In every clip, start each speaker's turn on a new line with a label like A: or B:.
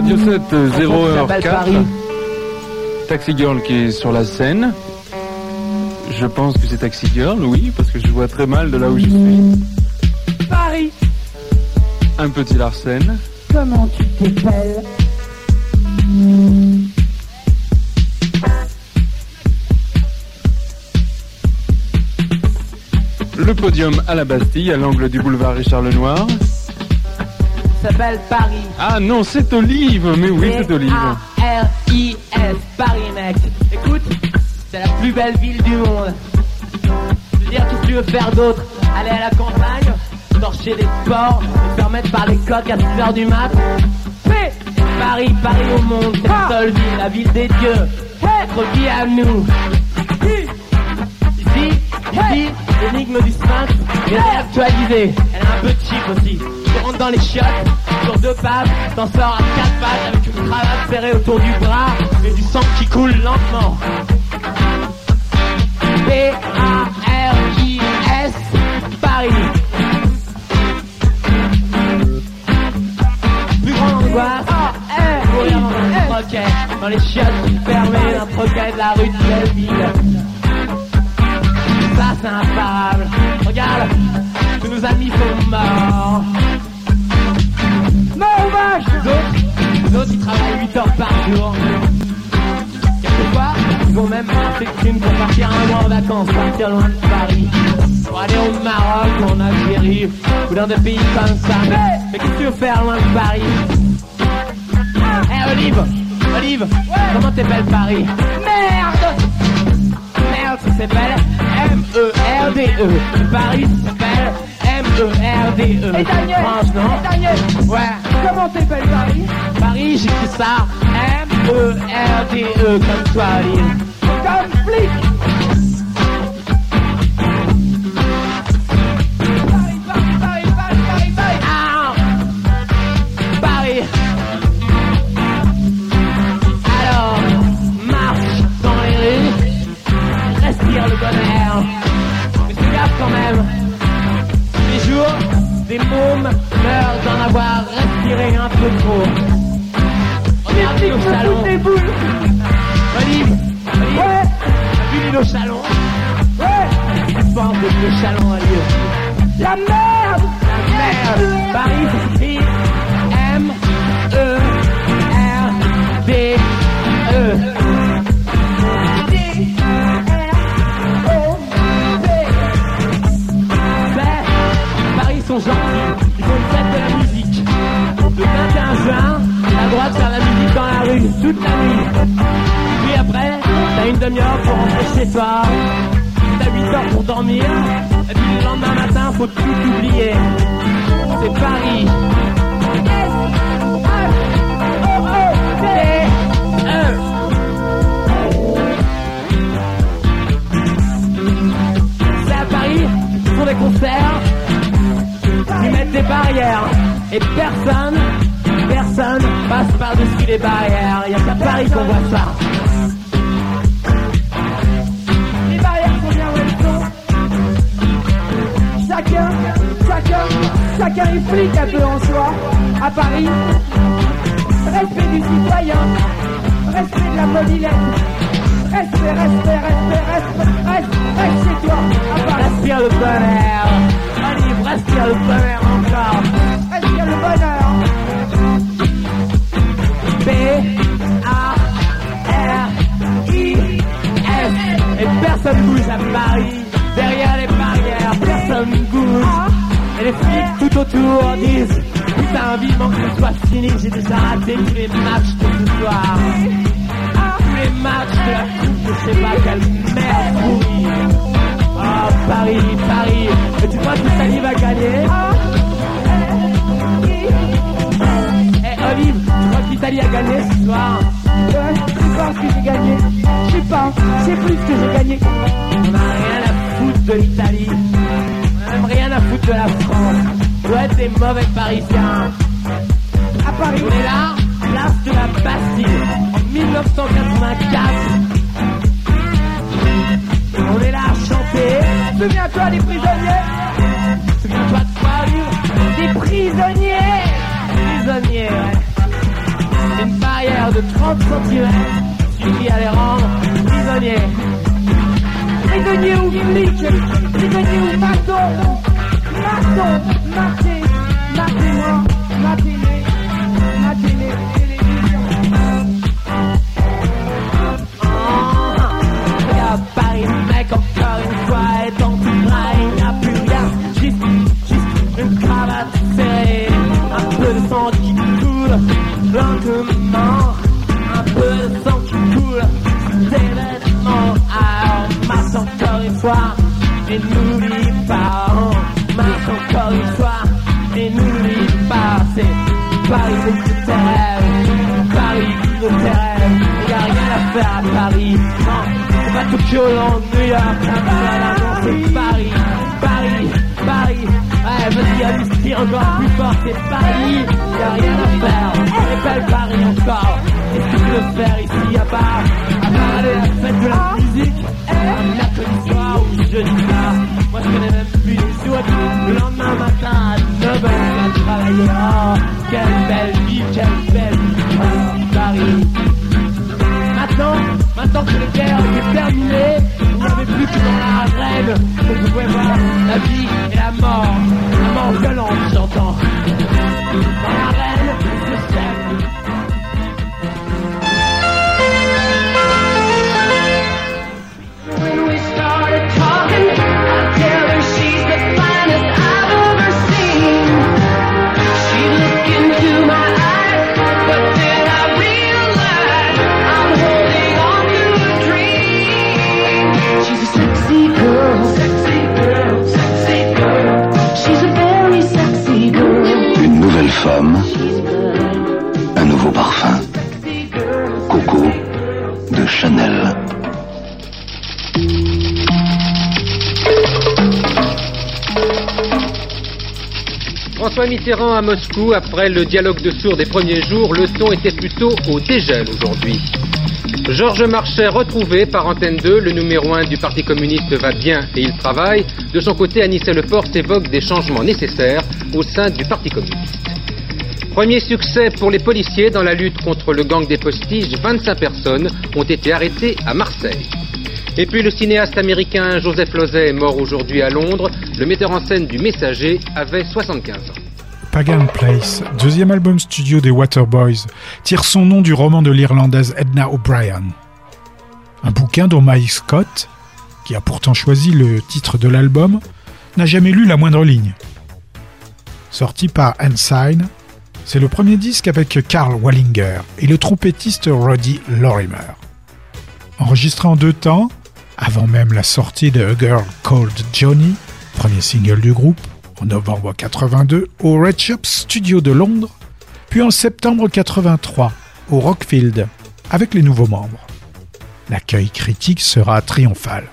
A: Radio 7, 0h4. Taxi Girl qui est sur la scène. Je pense que c'est Taxi Girl, oui, parce que je vois très mal de là où je suis.
B: Paris,
A: Un petit Larsen.
B: comment tu t'appelles?
A: Le podium à la Bastille, à l'angle du boulevard Richard Lenoir.
B: S'appelle Paris.
A: Ah non, c'est Olive, mais oui, c'est Olive.
B: A-R-I-S, Paris, mec. Écoute, c'est la plus belle ville du monde. Je veux dire, qu'est-ce que tu veux faire d'autre Aller à la campagne, torcher des sports, et faire mettre par les coques à 6h du mat Fais Paris, Paris au monde, c'est la seule ville, la ville des dieux. Notre vie à nous. Ici, ici, l'énigme du sphinx est réactualisée. Elle est un peu cheap aussi. Tu rentres dans les chiottes, sur deux pattes, t'en sors à quatre pattes avec une cravate serrée autour du bras et du sang qui coule lentement. P-A-R-I-S, Paris. Plus grande angoisse, courir dans un troquet, dans les chiottes fermées d'un troquet de la rue de Belleville. Ça c'est imparable. Regarde, tous nos amis sont morts. Non, vache Les autres, les autres, ils travaillent 8 heures par jour. Quelquefois, ils vont même faire une pour partir un mois en vacances, partir loin de Paris. Pour aller au Maroc ou en Algérie, ou dans des pays comme ça. Mais, mais qu'est-ce que tu veux faire loin de Paris? Eh Olive Olive Comment t'appelles Paris? Merde Merde, ça s'appelle M-E-R-D-E. Paris ça s'appelle M-E-R-D-E.
C: Et Daniel
B: France, non
C: Et Daniel
B: Ouais.
C: Comment t'appelles Paris
B: Paris, j'écris ça M-E-R-D-E, comme toi, Olive.
C: Comme flic Paris, Paris, Paris, Paris, Paris, Paris
B: Ah Paris Alors, marche dans les rues, respire le bon air. Mais fais gaffe quand même. Des mômes meurent d'en avoir respiré un peu trop. Regarde nos salons.
C: Des boules
B: Olive, Olive,
C: Ouais.
B: T'as vu nos salons
C: Ouais
B: tu penses de nos salons, Olive
C: La merde.
B: Merde. Paris, c'est M-E-R-D-E. Mais, Paris sont gentils, ils font une fête de la musique. Le 21 juin, t'as le droit de faire la musique dans la rue, toute la nuit. Puis après, t'as une demi-heure pour rentrer chez toi. T'as 8 heures pour dormir. Et puis le lendemain matin, faut tout oublier. C'est Paris. C'est à Paris, font des concerts, des barrières, et personne, personne passe par-dessus les barrières. Il n'y a qu'à Paris qu'on voit ça.
C: Les barrières sont bien où elles. Chacun, chacun, chacun est flic un peu en soi. À Paris, respect du citoyen, respect de la mobilette. Respect, respect, respect, respect, reste, reste chez toi. À
B: Respire le bon air. Olive, respire le bon air encore.
C: le bonheur.
B: B A R I S. Et personne bouge à Paris. Derrière les barrières, personne bouge. Et les flics tout autour disent Putain, vivement que ce soit fini. J'ai déjà raté tous les matchs de ce soir. Tous les matchs de la coupe, je sais pas quelle merde pourrie. Paris, Paris. Et tu crois que l'Italie va gagner Eh, Olive, tu crois que l'Italie a gagné ce soir.
C: Ouais, je sais pas que j'ai gagné. Je sais pas, je sais plus que j'ai gagné.
B: On n'a rien à foutre de l'Italie. On n'a même rien à foutre de la France. Ouais, des mauvais parisiens.
C: À Paris.
B: On est là, place de la Bastille, en 1984. On est là à chanter.
C: Souviens-toi des prisonniers.
B: Souviens-toi de quoi, livre
C: Des prisonniers.
B: Prisonniers, ouais. Une barrière de 30 cm suffit à les rendre prisonniers.
C: Prisonniers ou flics. Prisonniers ou maçons. Maçons. Matez.
B: Et n'oublie pas, oh, masse encore une fois, et n'oublie pas, c'est Paris de tes rêves, Paris de tes rêves, y a rien à faire à Paris, non. C'est pas Tokyo, Londres, New York, Amsterdam, c'est Paris, Paris, Paris. Ouais, vas-y, amnistie encore plus fort, c'est Paris, y a rien à faire. Répète Paris encore. Qu'est-ce que tu veux faire ici à part, à part aller de la musique, ou jeudi soir. Moi, je connais même plus les autres. Le lendemain matin à 9h, on va travailler. Oh, quelle belle vie, quelle belle vie. Paris. Maintenant, maintenant que les guerres étaient terminées, n'y avait plus que dans l'arène que vous pouvez voir la vie et la mort. La mort violente,
D: François Mitterrand à Moscou, après le dialogue de sourds des premiers jours, le ton était plutôt au dégel aujourd'hui. Georges Marchais retrouvé par Antenne 2, le numéro 1 du Parti communiste va bien et il travaille. De son côté, Anissé Leporte évoque des changements nécessaires au sein du Parti communiste. Premier succès pour les policiers dans la lutte contre le gang des postiges, 25 personnes ont été arrêtées à Marseille. Et puis le cinéaste américain Joseph est mort aujourd'hui à Londres. Le metteur en scène du Messager avait 75 ans.
E: Pagan Place, deuxième album studio des Waterboys, tire son nom du roman de l'Irlandaise Edna O'Brien. Un bouquin dont Mike Scott, qui a pourtant choisi le titre de l'album, n'a jamais lu la moindre ligne. Sorti par Ensign, c'est le premier disque avec Carl Wallinger et le trompettiste Roddy Lorimer. Enregistré en deux temps, avant même la sortie de A Girl Called Johnny, premier single du groupe, en novembre 82 au Red Shop Studio de Londres, puis en septembre 83 au Rockfield avec les nouveaux membres. L'accueil critique sera triomphal.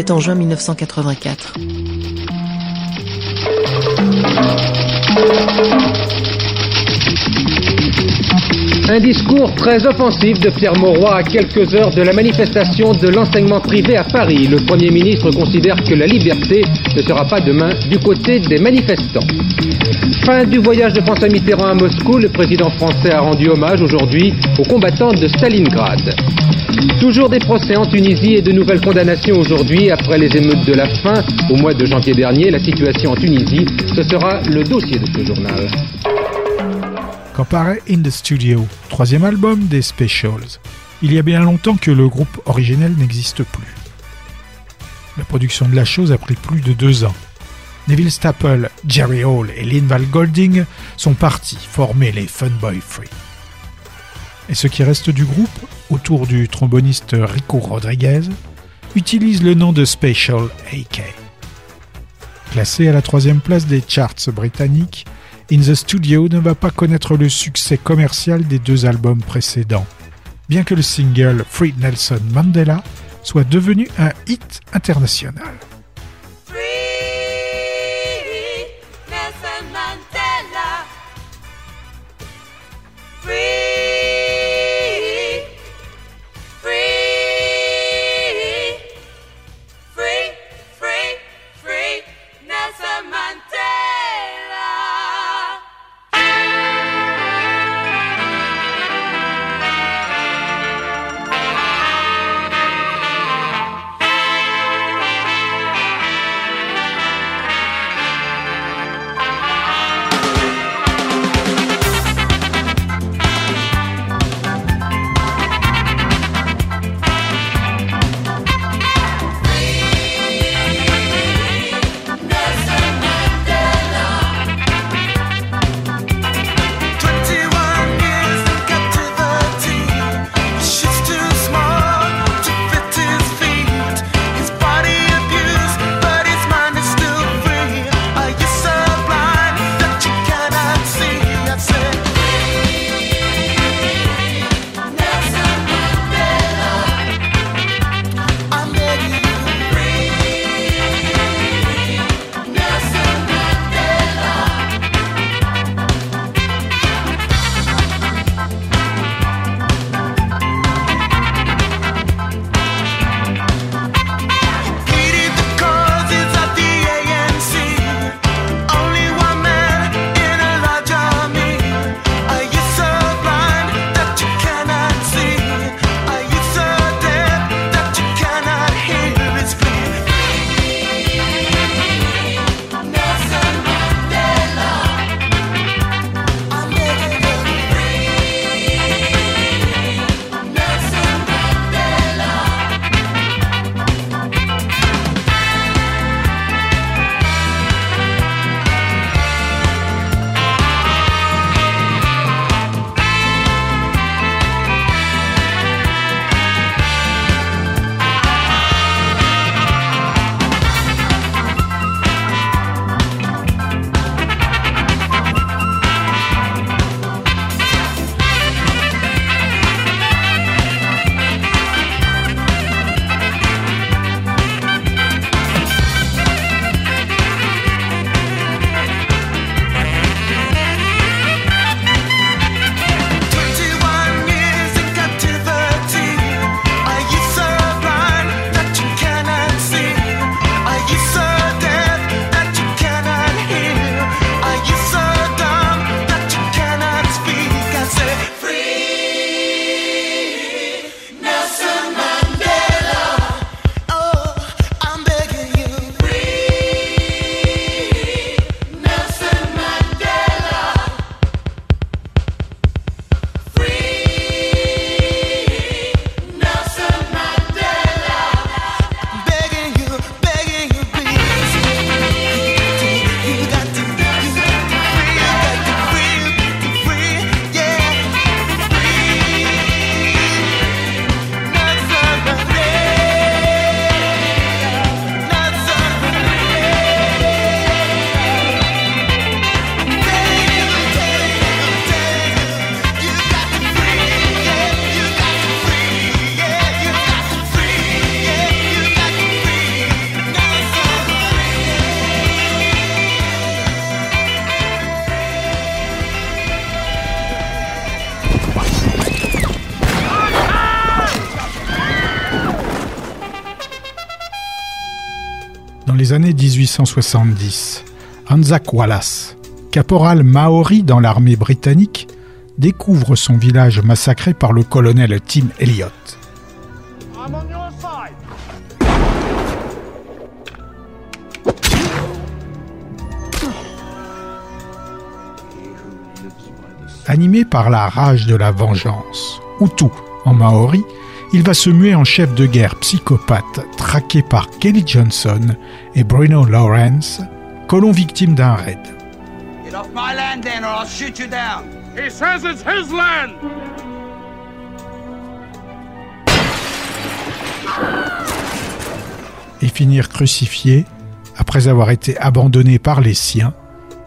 F: Est en juin 1984.
D: Un discours très offensif de Pierre Mauroy à quelques heures de la manifestation de l'enseignement privé à Paris. Le Premier ministre considère que la liberté ne sera pas demain du côté des manifestants. Fin du voyage de François Mitterrand à Moscou, le président français a rendu hommage aujourd'hui aux combattants de Stalingrad. Toujours des procès en Tunisie et de nouvelles condamnations aujourd'hui après les émeutes de la faim au mois de janvier dernier. La situation en Tunisie, ce sera le dossier de ce journal.
E: Quand paraît In the Studio, troisième album des Specials, il y a bien longtemps que le groupe originel n'existe plus. La production de la chose a pris plus de deux ans. Neville Staple, Jerry Hall et Linval Golding sont partis former les Funboy Free. Et ce qui reste du groupe, autour du tromboniste Rico Rodriguez, utilise le nom de Special AK. Classé à la troisième place des charts britanniques, In the Studio ne va pas connaître le succès commercial des deux albums précédents, bien que le single Free Nelson Mandela soit devenu un hit international. 1870, Anzac Wallace, caporal maori dans l'armée britannique, découvre son village massacré par le colonel Tim Elliott. Animé par la rage de la vengeance, Hutu en maori, il va se muer en chef de guerre psychopathe traqué par Kelly Johnson et Bruno Lawrence, colon victime d'un raid. Et finir crucifiés après avoir été abandonnés par les siens,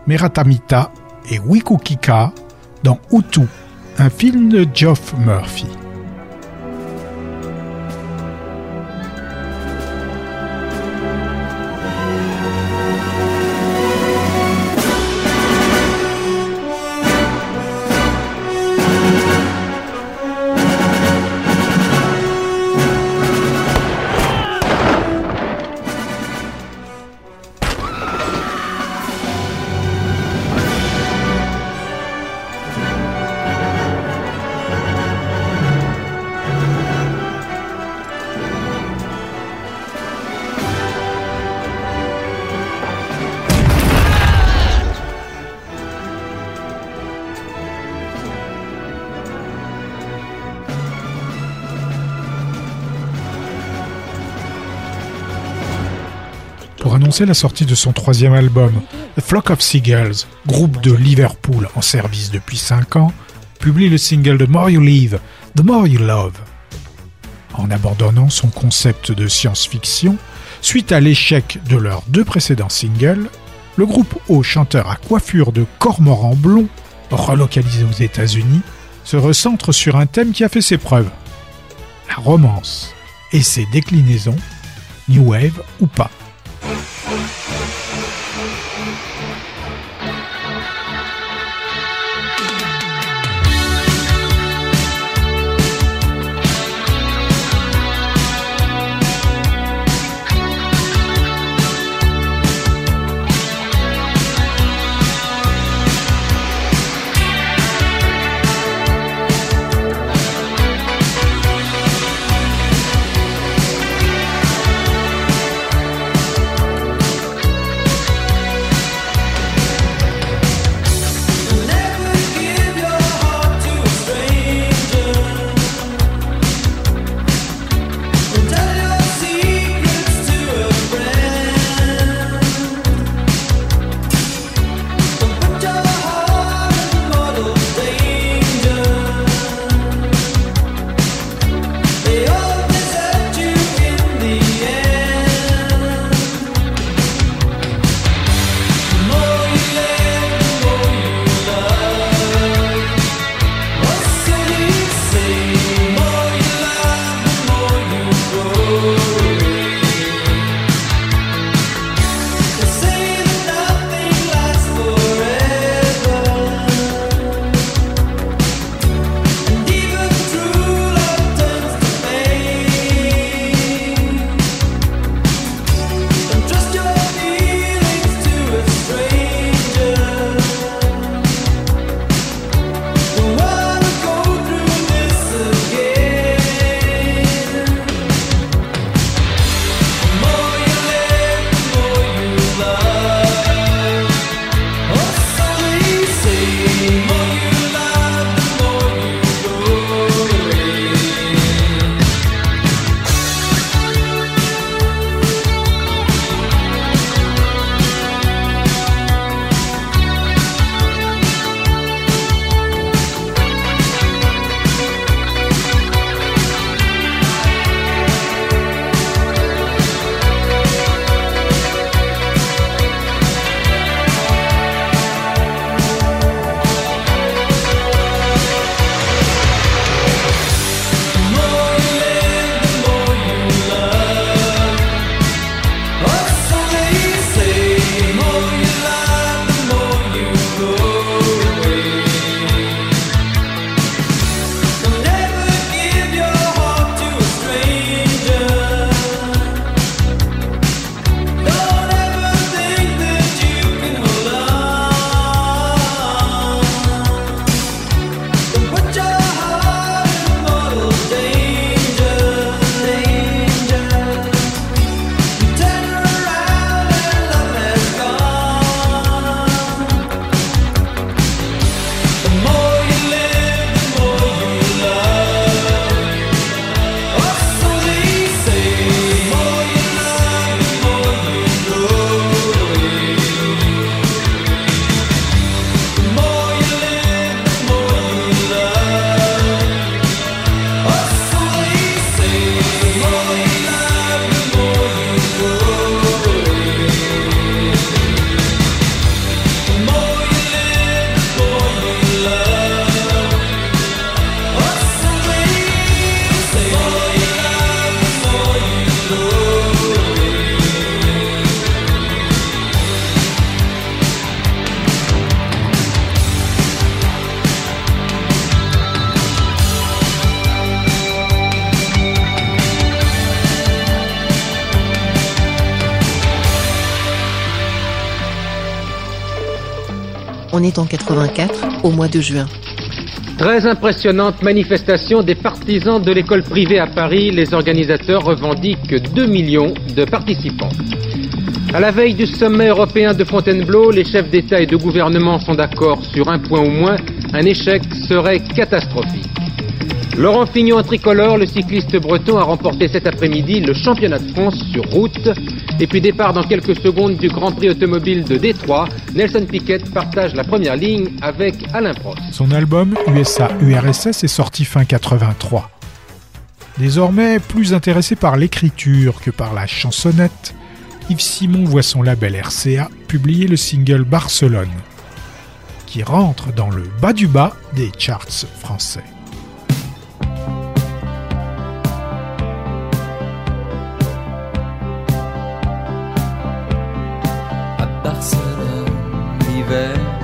E: Meratamita et Wikukika dans Hutu, un film de Geoff Murphy. La sortie de son troisième album, The Flock of Seagulls, groupe de Liverpool en service depuis 5 ans, publie le single The More You Live, The More You Love. En abandonnant son concept de science-fiction, suite à l'échec de leurs deux précédents singles, le groupe au chanteur à coiffure de cormoran blond, relocalisé aux États-Unis, se recentre sur un thème qui a fait ses preuves la romance et ses déclinaisons, New Wave ou pas.
F: En 84, au mois de juin.
D: Très impressionnante manifestation des partisans de l'école privée à Paris. Les organisateurs revendiquent 2 millions de participants. À la veille du sommet européen de Fontainebleau, les chefs d'État et de gouvernement sont d'accord sur un point au moins. Un échec serait catastrophique. Laurent Fignon en tricolore, le cycliste breton, a remporté cet après-midi le championnat de France sur route. Et puis départ dans quelques secondes du Grand Prix automobile de Détroit. Nelson Piquet partage la première ligne avec Alain Prost.
E: Son album USA URSS est sorti fin 83. Désormais plus intéressé par l'écriture que par la chansonnette, Yves Simon voit son label RCA publier le single Barcelone, qui rentre dans le bas du bas des charts français.
G: L'hiver,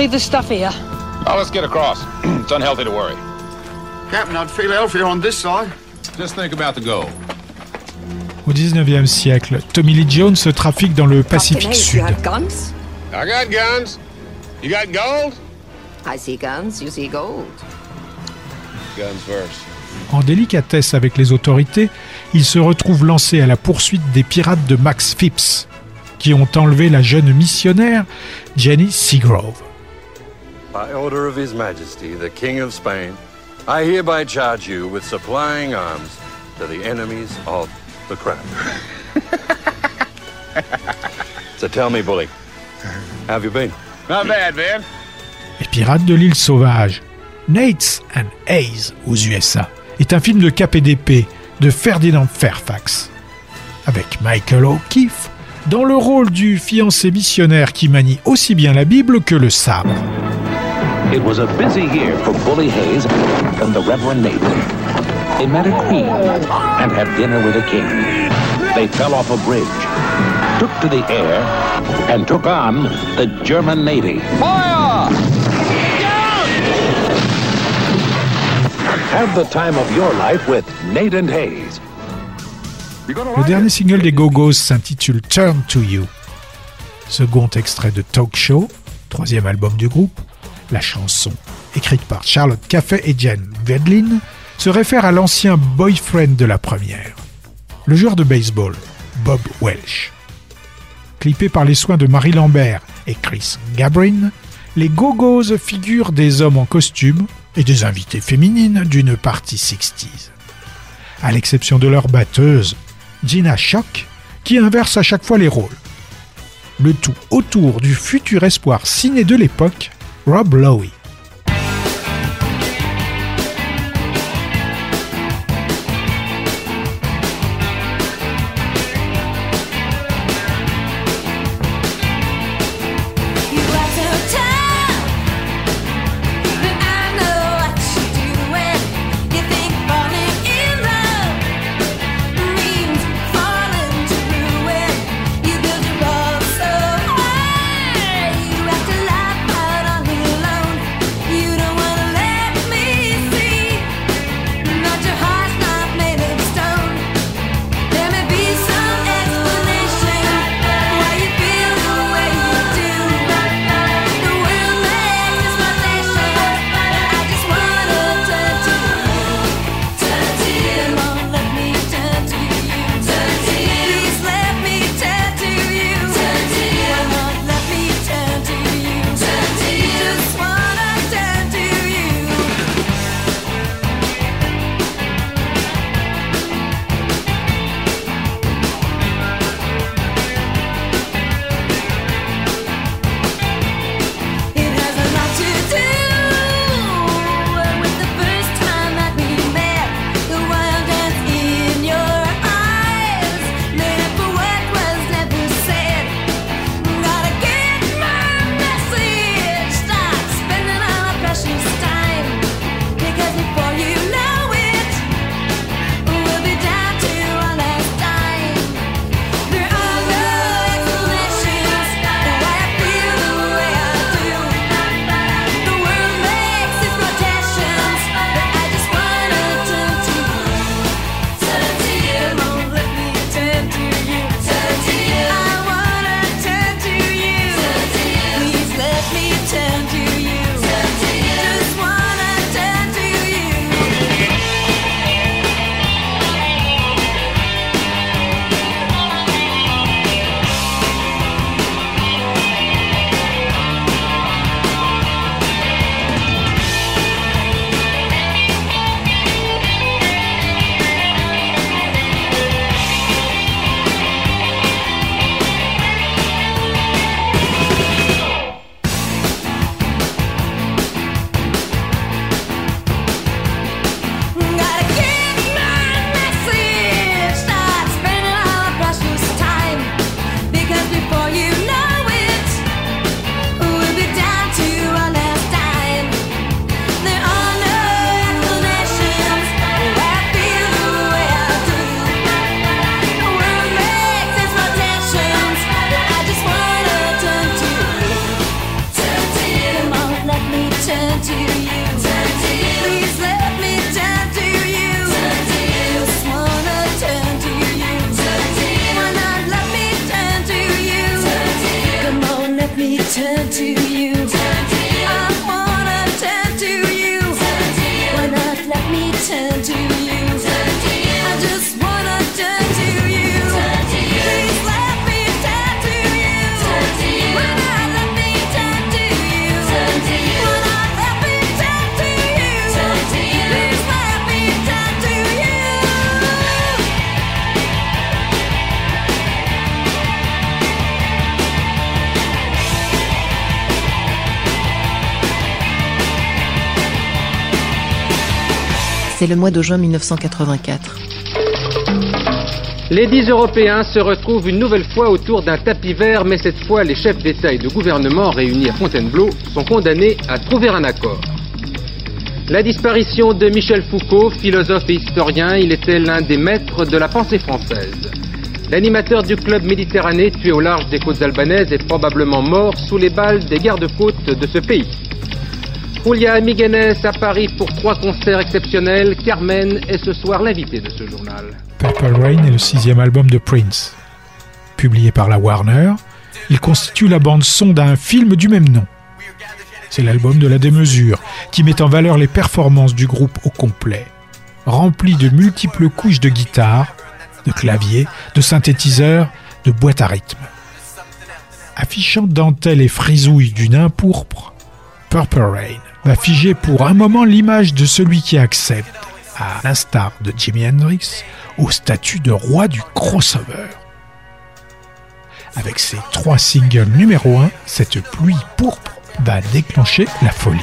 H: leave this stuff here?
I: Oh, let's get across. it's unhealthy to worry.
J: Captain, I'd feel healthier on this side.
I: Just think about the goal.
E: Au 19e siècle, Tommy Lee Jones trafique dans le Pacifique Sud.
K: guns?
I: I got guns. You got gold?
K: I see guns, you see gold.
I: Guns first.
E: En délicatesse avec les autorités, il se retrouve lancé à la poursuite des pirates de Max Phipps, qui ont enlevé la jeune missionnaire Jenny Seagrove.
L: By order of His Majesty, the King of Spain, I hereby charge you with supplying arms to the enemies of the crown. so tell me, Bully, how have you been?
I: Not bad, man.
E: Les Pirates de l'île sauvage, Nates and Hayes aux USA, est un film de KPDP de Ferdinand Fairfax, avec Michael O'Keefe dans le rôle du fiancé missionnaire qui manie aussi bien la Bible que le sabre.
M: It was a busy year for Bully Hayes and the Reverend Nathan. They met a queen and had dinner with a king. They fell off a bridge, took to the air, and took on the German Navy. Fire! Have the time of your life with Nate and Hayes.
E: Le dernier single des Go-Go's s'intitule Turn to You. Second extrait de Talk Show, troisième album du groupe, la chanson, écrite par Charlotte Caffey et Jen Vedlin, se réfère à l'ancien boyfriend de la première, le joueur de baseball, Bob Welsh. Clippé par les soins de Marie Lambert et Chris Gabrin, les Go-Go's figurent des hommes en costume et des invités féminines d'une partie 60s. À l'exception de leur batteuse, Gina Shock, qui inverse à chaque fois les rôles. Le tout autour du futur espoir ciné de l'époque, Rob Lowe.
N: turn to you. Turn
F: C'est le mois de juin 1984.
D: Les dix Européens se retrouvent une nouvelle fois autour d'un tapis vert, mais cette fois les chefs d'État et de gouvernement réunis à Fontainebleau sont condamnés à trouver un accord. La disparition de Michel Foucault, philosophe et historien, il était l'un des maîtres de la pensée française. L'animateur du club Méditerranée, tué au large des côtes albanaises, est probablement mort sous les balles des gardes-côtes de ce pays. Julia Migenes à Paris pour trois concerts exceptionnels. Carmen est ce soir l'invité de ce journal.
E: Purple Rain est le sixième album de Prince. Publié par la Warner, il constitue la bande-son d'un film du même nom. C'est l'album de la démesure, qui met en valeur les performances du groupe au complet, rempli de multiples couches de guitare, de clavier, de synthétiseurs, de boîtes à rythme. Affichant dentelle et frisouille du nain pourpre, Purple Rain va figer pour un moment l'image de celui qui accepte, à l'instar de Jimi Hendrix, au statut de roi du crossover. Avec ses trois singles numéro 1, cette pluie pourpre va déclencher la folie.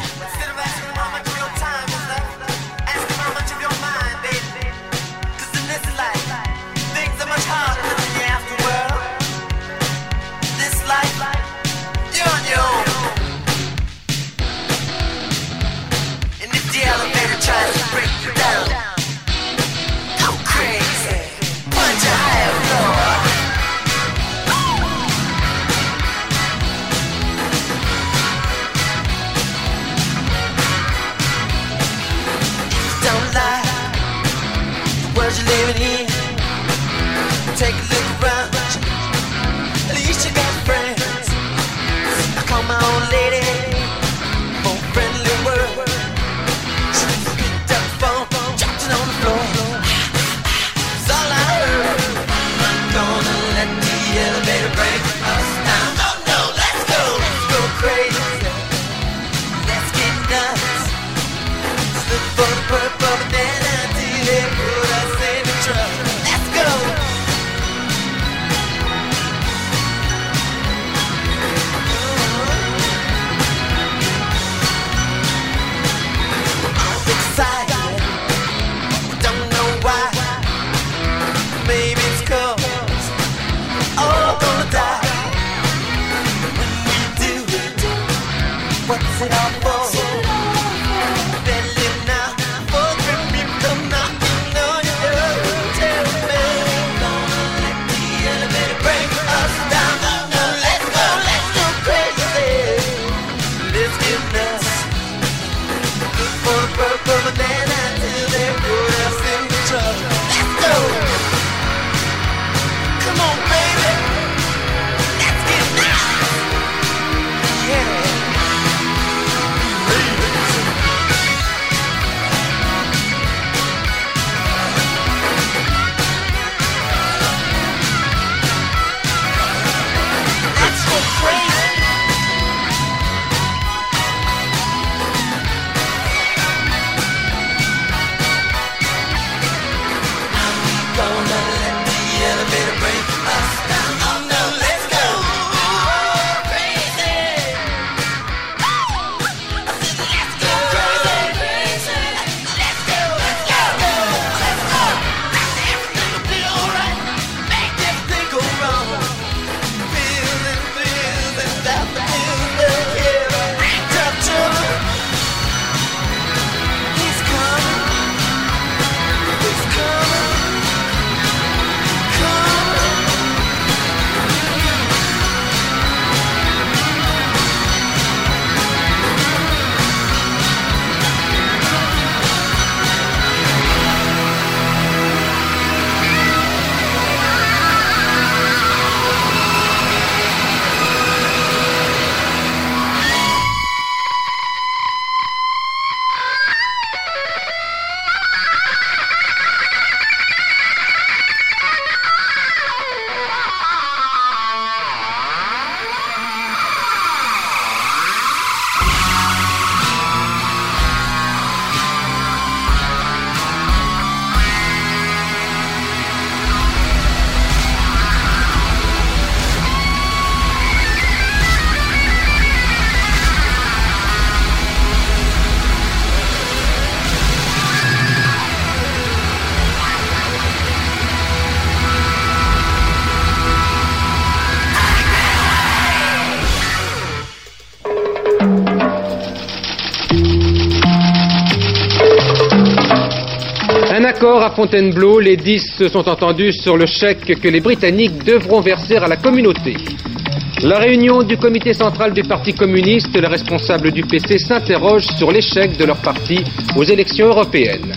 D: Fontainebleau, les dix se sont entendus sur le chèque que les Britanniques devront verser à la communauté. La réunion du comité central du Parti communiste, les responsables du PC s'interrogent sur l'échec de leur parti aux élections européennes.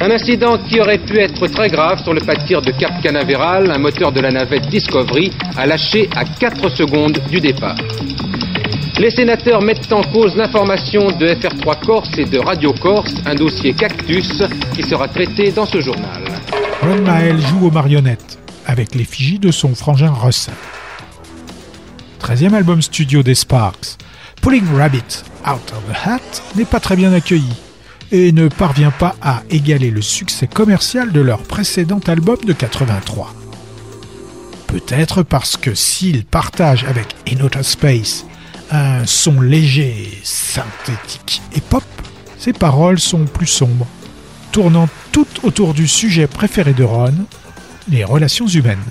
D: Un incident qui aurait pu être très grave sur le pas de tir de Cap Canaveral, un moteur de la navette Discovery a lâché à 4 secondes du départ. Les sénateurs mettent en cause l'information de FR3 Corse et de Radio Corse, un dossier cactus qui sera traité dans ce journal.
O: Ron Mael joue aux marionnettes avec l'effigie de son frangin Russell. 13e album studio des Sparks, Pulling Rabbit Out of the Hat n'est pas très bien accueilli et ne parvient pas à égaler le succès commercial de leur précédent album de 83. Peut-être parce que s'ils partagent avec In Space un son léger, synthétique et pop, ses paroles sont plus sombres, tournant toutes autour du sujet préféré de Ron, les relations humaines.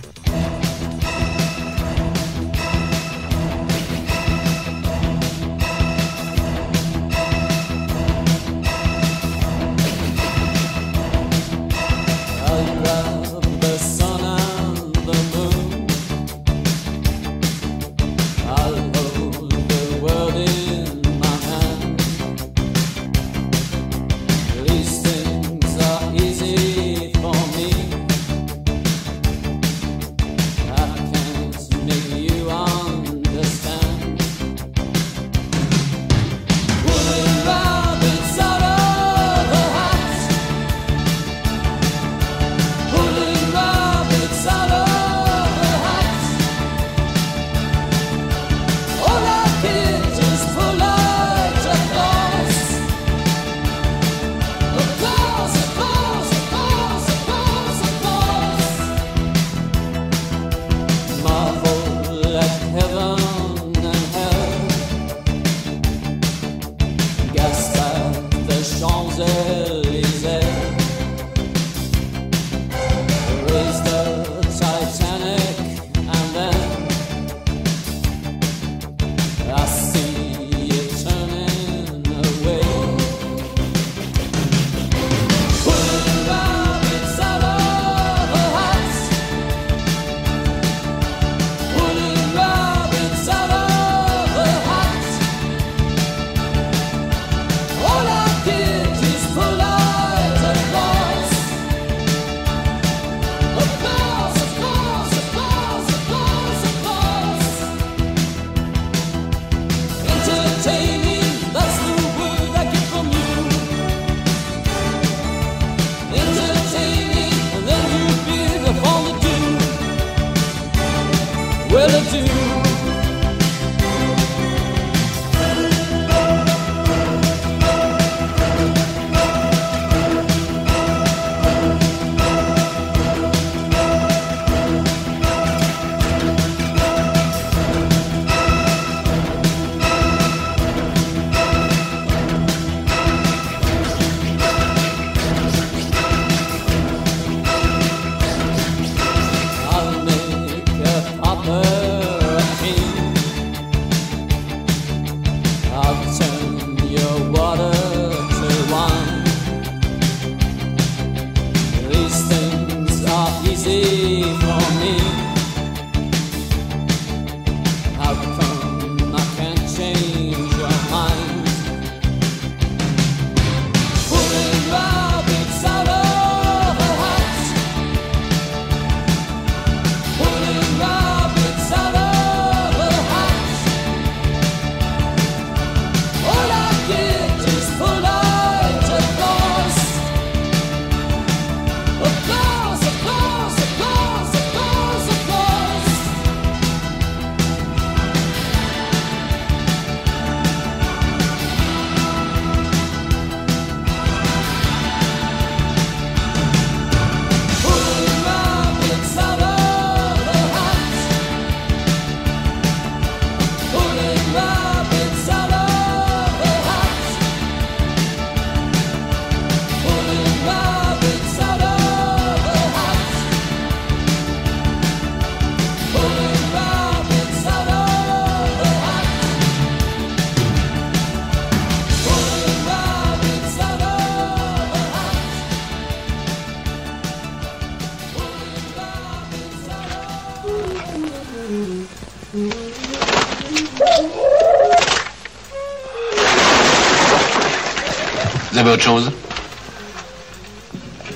P: Autre chose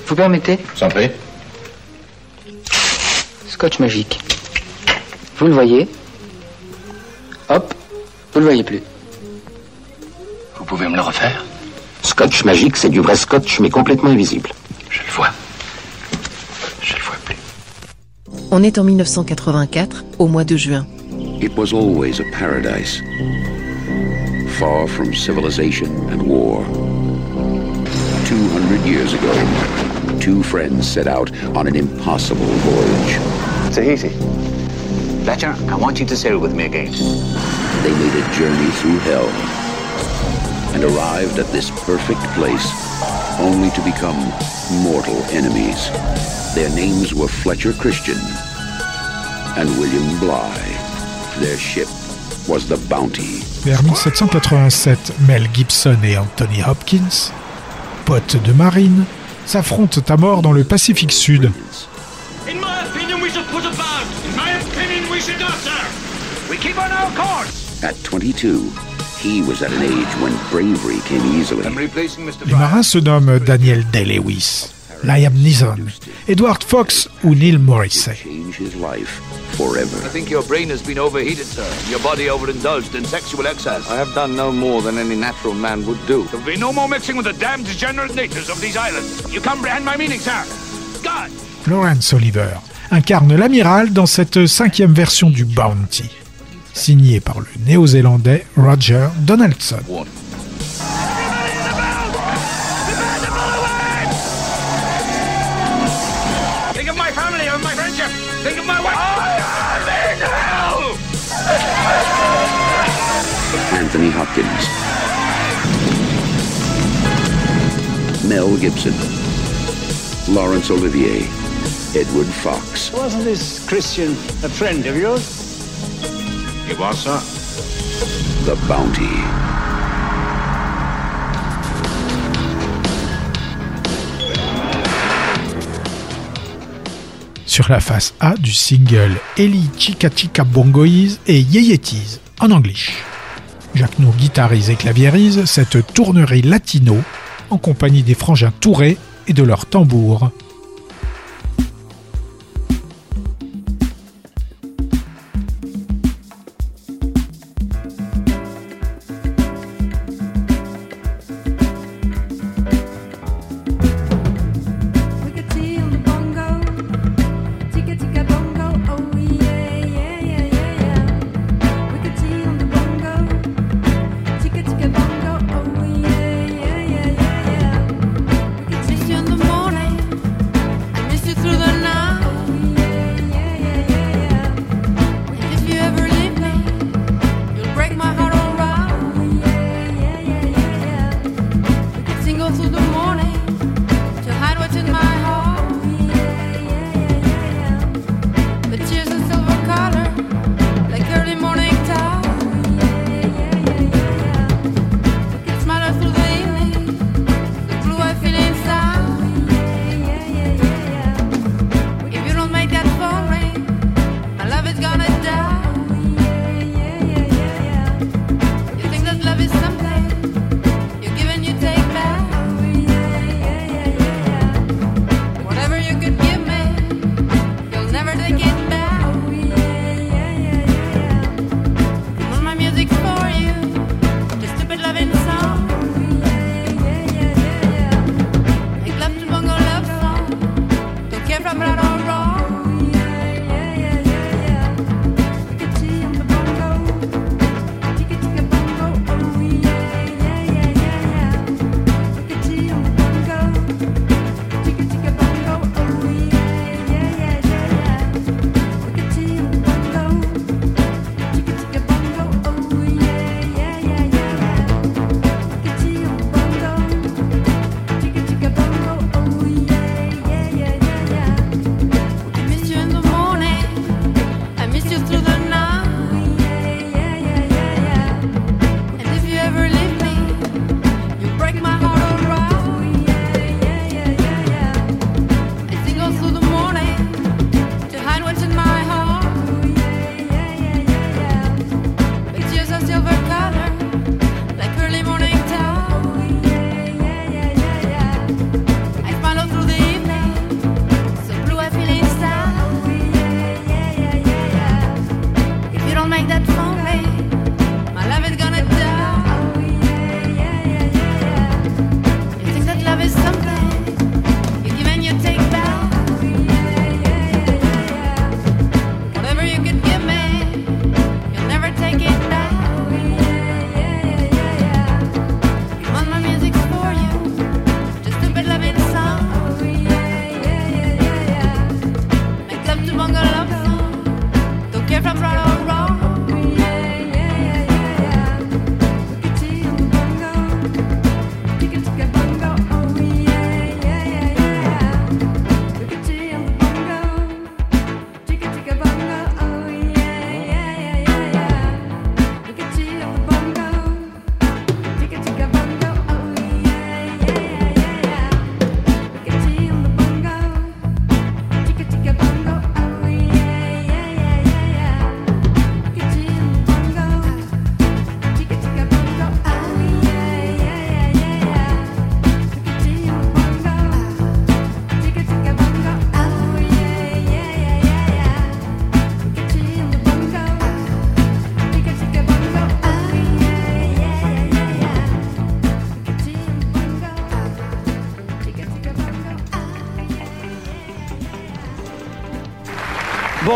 Q: Vous permettez
P: Sans prie.
Q: Scotch magique. Vous le voyez Hop, vous le voyez plus.
P: Vous pouvez me le refaire
M: Scotch magique, c'est du vrai scotch, mais complètement invisible.
P: Je le vois.
F: On est en 1984, au mois de juin.
R: It was always a paradise, far from civilization and war. 200 years ago, two friends set out on an impossible voyage.
S: Tahiti. Fletcher, I want you to sail with me again.
R: They made a journey through hell and arrived at this perfect place only to become mortal enemies. Their names were Fletcher Christian and William Bly. Their ship was the Bounty.
E: Vers 1787, Mel Gibson et Anthony Hopkins, potes de marine, s'affrontent à mort dans le Pacifique Sud.
T: In my opinion, we should put about. In my opinion, we should not, sir. We keep on our course.
R: At 22, he was at an age when bravery came easily.
E: Les marins se nomment Daniel Day-Lewis, Liam Neeson, Edward Fox ou Neil Morrissey.
U: I think your brain has been overheated, sir. Your body overindulged in sexual excess.
L: I have done no more than any natural man would do.
U: There'll be no more mixing with the damned degenerate natives of these islands. You comprehend my meaning, sir? God!
E: Lawrence Oliver incarne l'amiral dans cette cinquième version du Bounty, signé par le néo-zélandais Roger Donaldson.
R: Anthony Hopkins. Mel Gibson. Laurence Olivier. Edward Fox.
V: Wasn't this Christian a friend of yours?
I: He was, sir.
R: The Bounty.
E: Sur la face A du single Eli Chica Chica Bongoise et Yeyetis en anglais. Jacques nous guitarise et claviérise cette tournerie latino en compagnie des frangins Touré et de leurs tambours.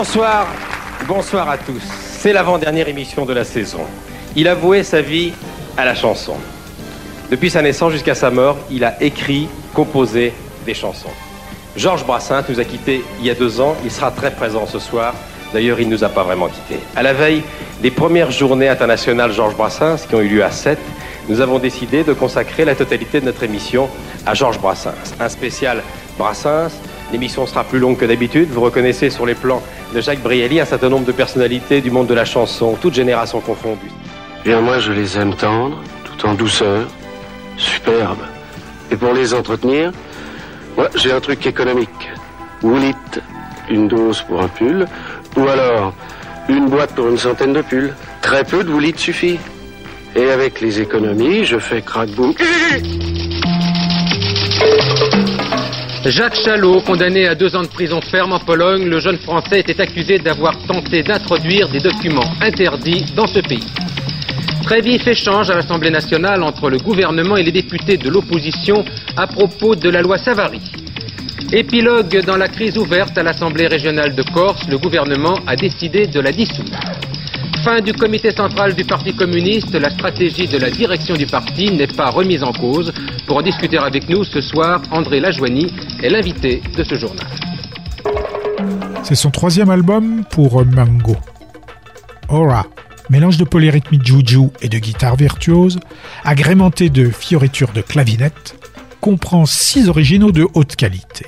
W: Bonsoir, bonsoir à tous. C'est l'avant-dernière émission de la saison. Il a voué sa vie à la chanson. Depuis sa naissance jusqu'à sa mort, il a écrit, composé des chansons. Georges Brassens nous a quittés il y a deux ans. Il sera très présent ce soir. D'ailleurs, il ne nous a pas vraiment quittés. À la veille des premières journées internationales Georges Brassens, qui ont eu lieu à 7, nous avons décidé de consacrer la totalité de notre émission à Georges Brassens. Un spécial Brassens. L'émission sera plus longue que d'habitude. Vous reconnaissez sur les plans de Jacques Brielli un certain nombre de personnalités du monde de la chanson, toutes générations confondues.
X: Bien, moi, je les aime tendres, tout en douceur, superbes. Et pour les entretenir, moi, j'ai un truc économique. Woolit, une dose pour un pull, ou alors une boîte pour une centaine de pulls. Très peu de Woolit suffit. Et avec les économies, je fais crack-boom.
D: Jacques Chalot, condamné à deux ans de prison ferme en Pologne, le jeune Français était accusé d'avoir tenté d'introduire des documents interdits dans ce pays. Très vif échange à l'Assemblée nationale entre le gouvernement et les députés de l'opposition à propos de la loi Savary. Épilogue dans la crise ouverte à l'Assemblée régionale de Corse, le gouvernement a décidé de la dissoudre. Fin du comité central du Parti communiste, la stratégie de la direction du parti n'est pas remise en cause. Pour en discuter avec nous ce soir, André Lajoigny est l'invité de ce journal.
E: C'est son troisième album pour Mango. Aura, mélange de polyrythmie juju et de guitare virtuose, agrémenté de fioritures de clavinette, comprend six originaux de haute qualité.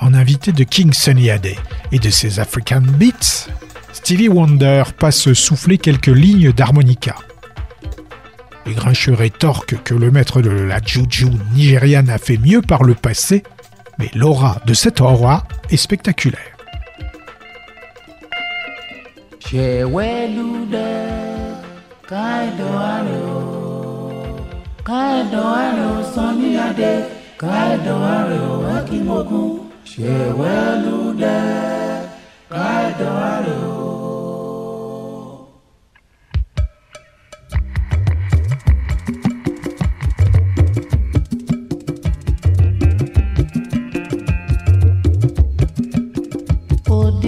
E: En invité de King Sunny Ade et de ses African Beats, Stevie Wonder passe souffler quelques lignes d'harmonica. Les grincheux rétorquent que le maître de la juju nigériane a fait mieux par le passé, mais l'aura de cette aura est spectaculaire.